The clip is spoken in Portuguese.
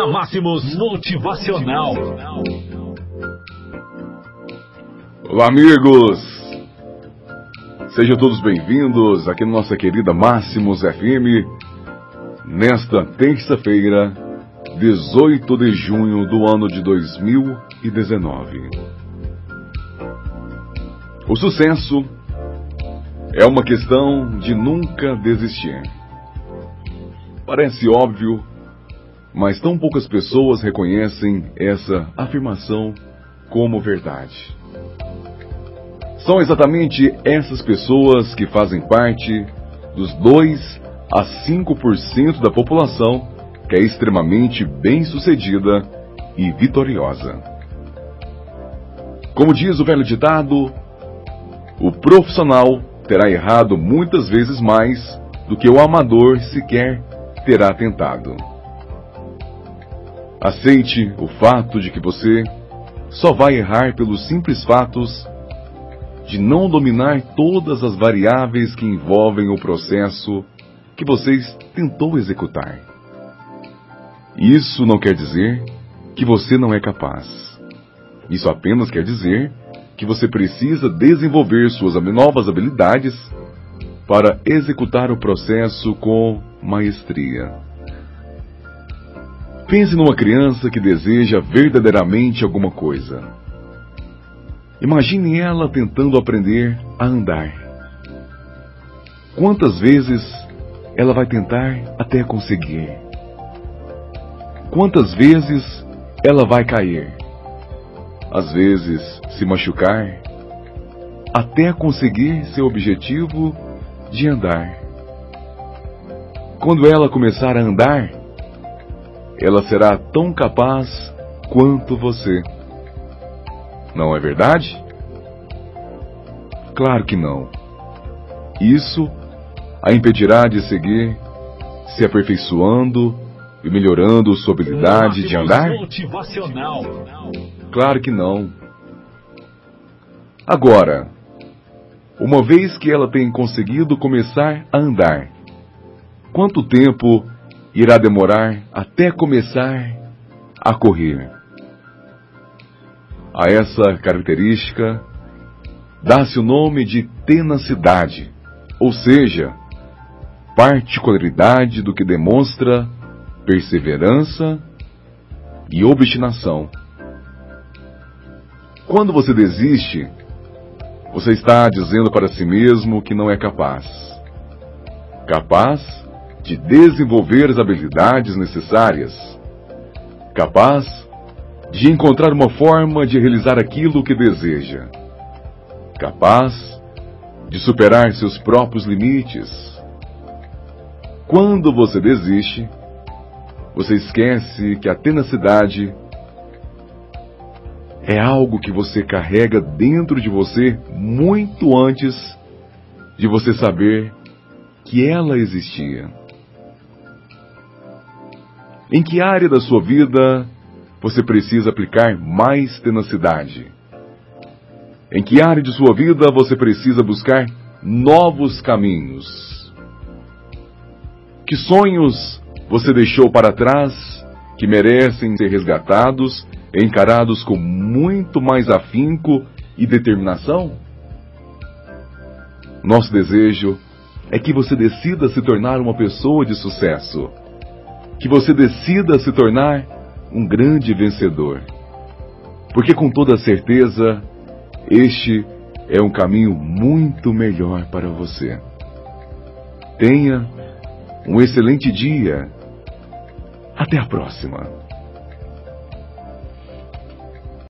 na Máximos Motivacional. Olá, amigos! Sejam todos bem-vindos aqui na nossa querida Máximos FM, nesta terça-feira, 18 de junho do ano de 2019. O sucesso é uma questão de nunca desistir. Parece óbvio, mas tão poucas pessoas reconhecem essa afirmação como verdade. São exatamente essas pessoas que fazem parte dos 2 a 5% da população que é extremamente bem-sucedida e vitoriosa. Como diz o velho ditado, o profissional terá errado muitas vezes mais do que o amador sequer terá tentado. Aceite o fato de que você só vai errar pelos simples fatos de não dominar todas as variáveis que envolvem o processo que você tentou executar. Isso não quer dizer que você não é capaz. Isso apenas quer dizer que você precisa desenvolver suas novas habilidades para executar o processo com maestria. Pense numa criança que deseja verdadeiramente alguma coisa. Imagine ela tentando aprender a andar. Quantas vezes ela vai tentar até conseguir? Quantas vezes ela vai cair? Às vezes se machucar, até conseguir seu objetivo de andar. Quando ela começar a andar, ela será tão capaz quanto você. Não é verdade? Claro que não. Isso a impedirá de seguir se aperfeiçoando e melhorando sua habilidade de andar? Claro que não. Agora, uma vez que ela tem conseguido começar a andar, quanto tempo irá demorar até começar a correr? A essa característica dá-se o nome de tenacidade, ou seja, particularidade do que demonstra perseverança e obstinação. Quando você desiste, você está dizendo para si mesmo que não é capaz. Capaz de desenvolver as habilidades necessárias. Capaz de encontrar uma forma de realizar aquilo que deseja. Capaz de superar seus próprios limites. Quando você desiste, você esquece que a tenacidade é algo que você carrega dentro de você muito antes de você saber que ela existia. Em que área da sua vida você precisa aplicar mais tenacidade? Em que área de sua vida você precisa buscar novos caminhos? Que sonhos você deixou para trás que merecem ser resgatados, encarados com muito mais afinco e determinação? Nosso desejo é que você decida se tornar uma pessoa de sucesso, que você decida se tornar um grande vencedor. Porque com toda certeza, este é um caminho muito melhor para você. Tenha um excelente dia. Até a próxima.